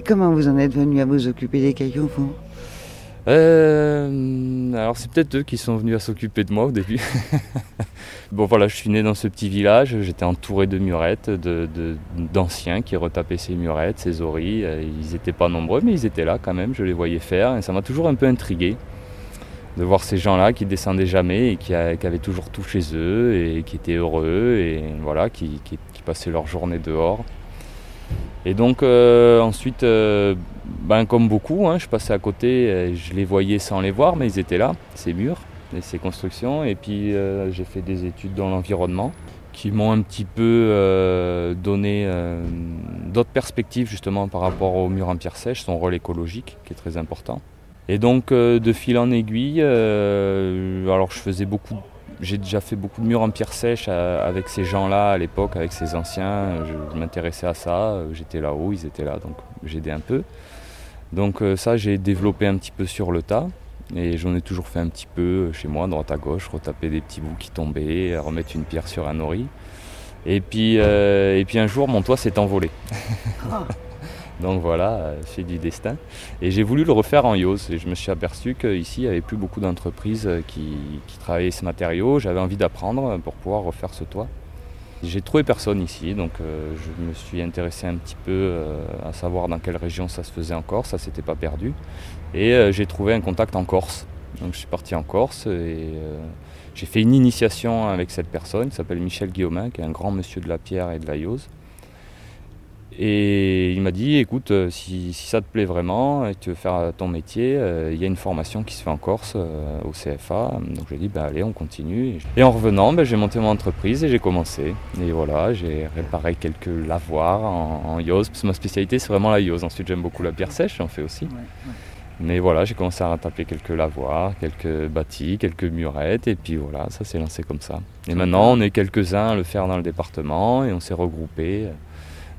Et comment vous en êtes venu à vous occuper des cailloux, euh, alors c'est peut-être eux qui sont venus à s'occuper de moi au début. bon voilà, je suis né dans ce petit village, j'étais entouré de murettes, d'anciens de, qui retapaient ces murettes, ces oreilles. Ils n'étaient pas nombreux, mais ils étaient là quand même, je les voyais faire, et ça m'a toujours un peu intrigué de voir ces gens-là qui descendaient jamais et qui, avaient toujours tout chez eux et qui étaient heureux et voilà, qui passaient leur journée dehors. Et donc euh, ensuite, euh, ben, comme beaucoup, hein, je passais à côté, je les voyais sans les voir, mais ils étaient là, ces murs et ces constructions. Et puis euh, j'ai fait des études dans l'environnement qui m'ont un petit peu donné d'autres perspectives justement par rapport aux murs en pierre sèche, son rôle écologique qui est très important. Et donc de fil en aiguille, alors je faisais beaucoup j'ai déjà fait beaucoup de murs en pierre sèche euh, avec ces gens-là à l'époque, avec ces anciens. Je, m'intéressais à ça. J'étais là-haut, ils étaient là, donc j'aidais un peu. Donc euh, ça, j'ai développé un petit peu sur le tas. Et j'en ai toujours fait un petit peu chez moi, droite à gauche, retaper des petits bouts qui tombaient, remettre une pierre sur un ori. Et puis, euh, et puis un jour, mon toit s'est envolé. Donc voilà, c'est du destin. Et j'ai voulu le refaire en Yose. Et je me suis aperçu qu'ici, il n'y avait plus beaucoup d'entreprises qui, travaillaient ce matériau. J'avais envie d'apprendre pour pouvoir refaire ce toit. J'ai trouvé personne ici, donc euh, je me suis intéressé un petit peu euh, à savoir dans quelle région ça se faisait encore, ça s'était pas perdu. Et euh, j'ai trouvé un contact en Corse. Donc je suis parti en Corse et j'ai fait une initiation avec cette personne qui s'appelle Michel Guillaumin, qui est un grand monsieur de la pierre et de la Yose. Et il m'a dit, écoute, euh, si, ça te plaît vraiment et tu veux faire ton métier, euh, il y a une formation qui se fait en Corse euh, au CFA. Donc j'ai dit, bah, allez, on continue. Et en revenant, bah, j'ai monté mon entreprise et j'ai commencé. Et voilà, j'ai réparé quelques lavoirs en, en yose, parce que ma spécialité c'est vraiment la yose. Ensuite j'aime beaucoup la pierre sèche, j'en fais aussi. Mais voilà, j'ai commencé à retaper quelques lavoirs, quelques bâtis, quelques murettes, et puis voilà, ça s'est lancé comme ça. Et maintenant, on est quelques-uns à le faire dans le département, et on s'est regroupés.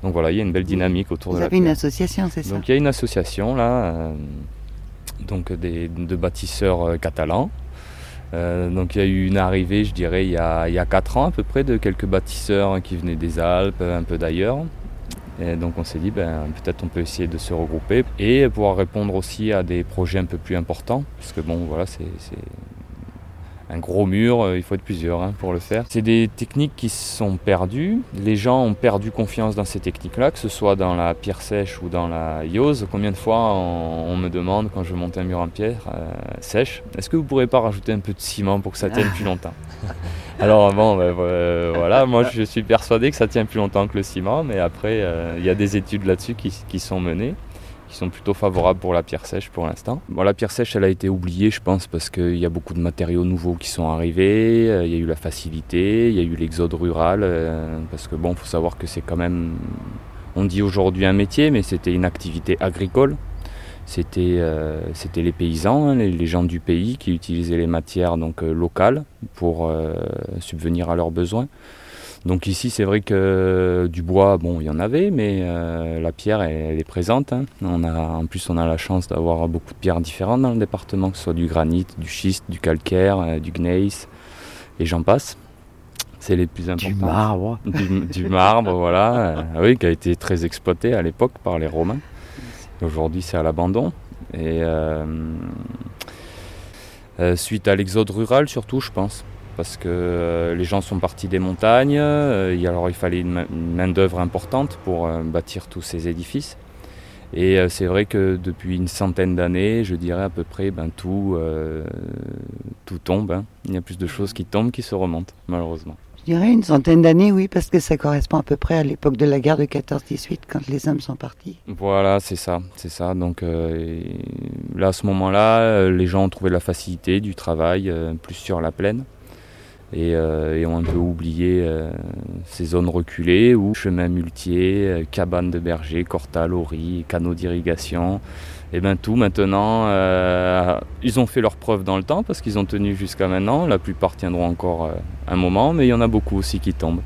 Donc voilà, il y a une belle dynamique autour de la Vous avez une association, c'est ça Donc il y a une association là, euh, donc des, de bâtisseurs euh, catalans. Euh, donc il y a eu une arrivée, je dirais, il y, a, il y a 4 ans à peu près, de quelques bâtisseurs qui venaient des Alpes, un peu d'ailleurs. Et donc on s'est dit, ben, peut-être on peut essayer de se regrouper et pouvoir répondre aussi à des projets un peu plus importants. Parce que bon, voilà, c'est un gros mur, euh, il faut être plusieurs hein, pour le faire. C'est des techniques qui sont perdues. Les gens ont perdu confiance dans ces techniques-là, que ce soit dans la pierre sèche ou dans la yose. Combien de fois on, me demande quand je monte un mur en pierre euh, sèche, est-ce que vous pourrez pas rajouter un peu de ciment pour que ça tienne plus longtemps? Alors bon, ben, euh, voilà, moi je suis persuadé que ça tient plus longtemps que le ciment, mais après il y a des études là-dessus qui sont menées qui sont plutôt favorables pour la pierre sèche pour l'instant. Bon, la pierre sèche, elle a été oubliée, je pense, parce qu'il y a beaucoup de matériaux nouveaux qui sont arrivés. Euh, il y a eu la facilité, il y a eu l'exode rural, euh, parce que bon, faut savoir que c'est quand même, on dit aujourd'hui un métier, mais c'était une activité agricole. C'était euh, les paysans, hein, les, gens du pays qui utilisaient les matières donc locales pour subvenir à leurs besoins. Donc ici, c'est vrai que du bois, bon, il y en avait, mais euh, la pierre, elle, est présente. Hein. On a, en plus, on a la chance d'avoir beaucoup de pierres différentes dans le département, que ce soit du granit, du schiste, du calcaire, euh, du gneiss, et j'en passe. C'est les plus importants. Du marbre. Du, marbre, voilà. Euh, oui, qui a été très exploité à l'époque par les Romains. Aujourd'hui, c'est à l'abandon. Et suite à l'exode rural, surtout, je pense parce que euh, les gens sont partis des montagnes, euh, alors il fallait une main-d'œuvre importante pour euh, bâtir tous ces édifices. Et c'est vrai que depuis une centaine d'années, je dirais à peu près, ben, tout, tout tombe. Hein. Il y a plus de choses qui tombent qui se remontent, malheureusement. Je dirais une centaine d'années, oui, parce que ça correspond à peu près à l'époque de la guerre de 14-18, quand les hommes sont partis. Voilà, c'est ça, c'est ça. Donc là, à ce moment-là, les gens ont trouvé la facilité du travail plus sur la plaine. Euh, et, ont un peu oublié euh, ces zones reculées où chemin muletier, euh, cabane de berger, cortal, riz, canaux d'irrigation, et bien tout maintenant, ils ont fait leur preuve dans le temps parce qu'ils ont tenu jusqu'à maintenant. La plupart tiendront encore un moment, mais il y en a beaucoup aussi qui tombent.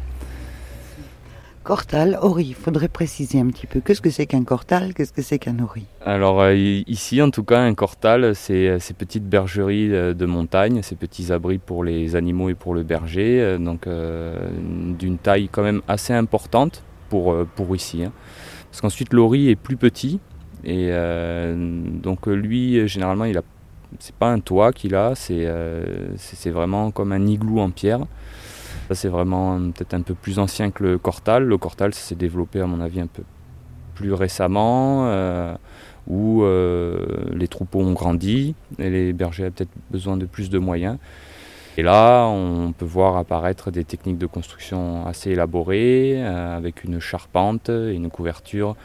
Cortal, ori, il faudrait préciser un petit peu. Qu'est-ce que c'est qu'un cortal? Qu'est-ce que c'est qu'un ori? Alors euh, ici, en tout cas, un cortal, c'est euh, ces petites bergeries euh, de montagne, ces petits abris pour les animaux et pour le berger, donc d'une taille quand même assez importante pour, pour ici. Hein. Parce qu'ensuite, l'ori est plus petit Et donc lui, généralement, il a c'est pas un toit qu'il a, c'est c'est vraiment comme un igloo en pierre. Ça c'est vraiment peut-être un peu plus ancien que le Cortal. Le Cortal s'est développé à mon avis un peu plus récemment, où les troupeaux ont grandi et les bergers ont peut-être besoin de plus de moyens. Et là, on peut voir apparaître des techniques de construction assez élaborées, euh, avec une charpente et une couverture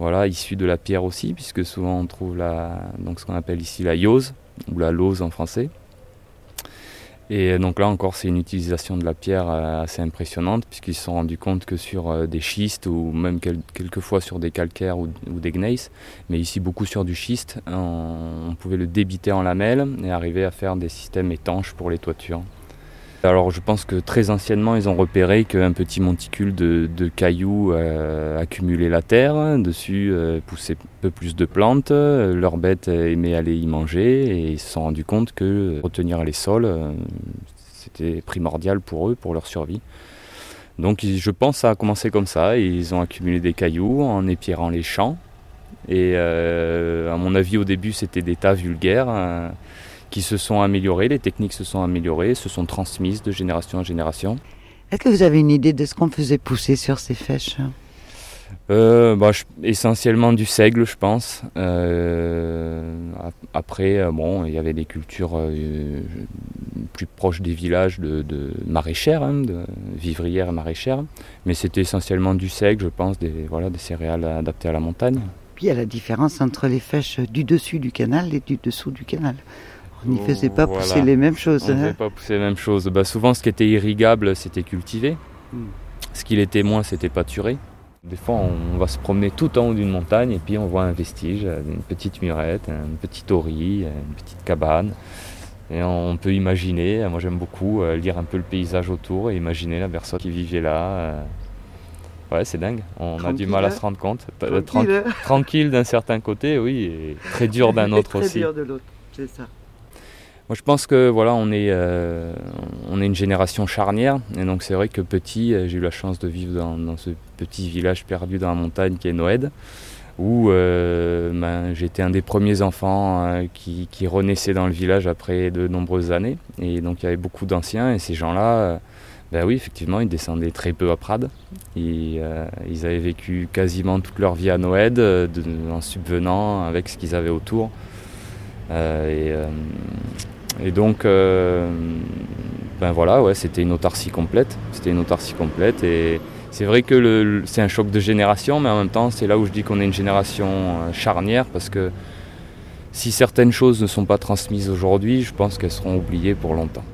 voilà, issue de la pierre aussi, puisque souvent on trouve ce qu'on appelle ici la yose, ou la lose en français. Et donc là encore, c'est une utilisation de la pierre euh, assez impressionnante, puisqu'ils se sont rendus compte que sur euh, des schistes, ou même quelquefois sur des calcaires ou, des gneiss, mais ici beaucoup sur du schiste, on, pouvait le débiter en lamelles et arriver à faire des systèmes étanches pour les toitures. Alors je pense que très anciennement, ils ont repéré qu'un petit monticule de, cailloux euh, accumulait la terre, dessus poussait peu plus de plantes, leurs bêtes aimaient aller y manger et ils se sont rendus compte que retenir les sols, c'était primordial pour eux, pour leur survie. Donc je pense que ça a commencé comme ça, ils ont accumulé des cailloux en épierrant les champs. Et euh, à mon avis au début c'était des tas vulgaires. Qui se sont améliorées, les techniques se sont améliorées, se sont transmises de génération en génération. Est-ce que vous avez une idée de ce qu'on faisait pousser sur ces fèches? Euh, bah, Essentiellement du seigle, je pense. Euh, après, euh, bon, il y avait des cultures plus proches des villages de, maraîchères, hein, de vivrières et maraîchères. Mais c'était essentiellement du seigle, je pense, des, voilà, des céréales adaptées à la montagne. Puis il y a la différence entre les fèches du dessus du canal et du dessous du canal. On n'y faisait pas pousser les mêmes choses. On ne hein. pas pousser les mêmes choses. Bah, souvent, ce qui était irrigable, c'était cultivé. Hmm. Ce qui l'était moins, c'était pâturé. Des fois, on va se promener tout en haut d'une montagne et puis on voit un vestige, une petite murette, une petite orie, une petite cabane. Et on peut imaginer, moi j'aime beaucoup euh, lire un peu le paysage autour et imaginer la personne qui vivait là. Euh. Ouais, c'est dingue. On a du mal à se rendre compte. Tranquille, Tranquille d'un certain côté, oui, et très dur d'un autre aussi. Très dur de l'autre, c'est ça. Moi, je pense que voilà, on est, euh, on est une génération charnière, et donc c'est vrai que petit, euh, j'ai eu la chance de vivre dans, ce petit village perdu dans la montagne qui est Noël, où euh, ben, j'étais un des premiers enfants qui, qui, renaissait dans le village après de nombreuses années, et donc il y avait beaucoup d'anciens, et ces gens-là, ben oui, effectivement, ils descendaient très peu à Prades, et, ils avaient vécu quasiment toute leur vie à Noël, en subvenant avec ce qu'ils avaient autour. Et donc, euh, ben voilà, ouais, c'était une autarcie complète. C'était une autarcie complète. Et c'est vrai que c'est un choc de génération, mais en même temps, c'est là où je dis qu'on est une génération euh, charnière parce que si certaines choses ne sont pas transmises aujourd'hui, je pense qu'elles seront oubliées pour longtemps.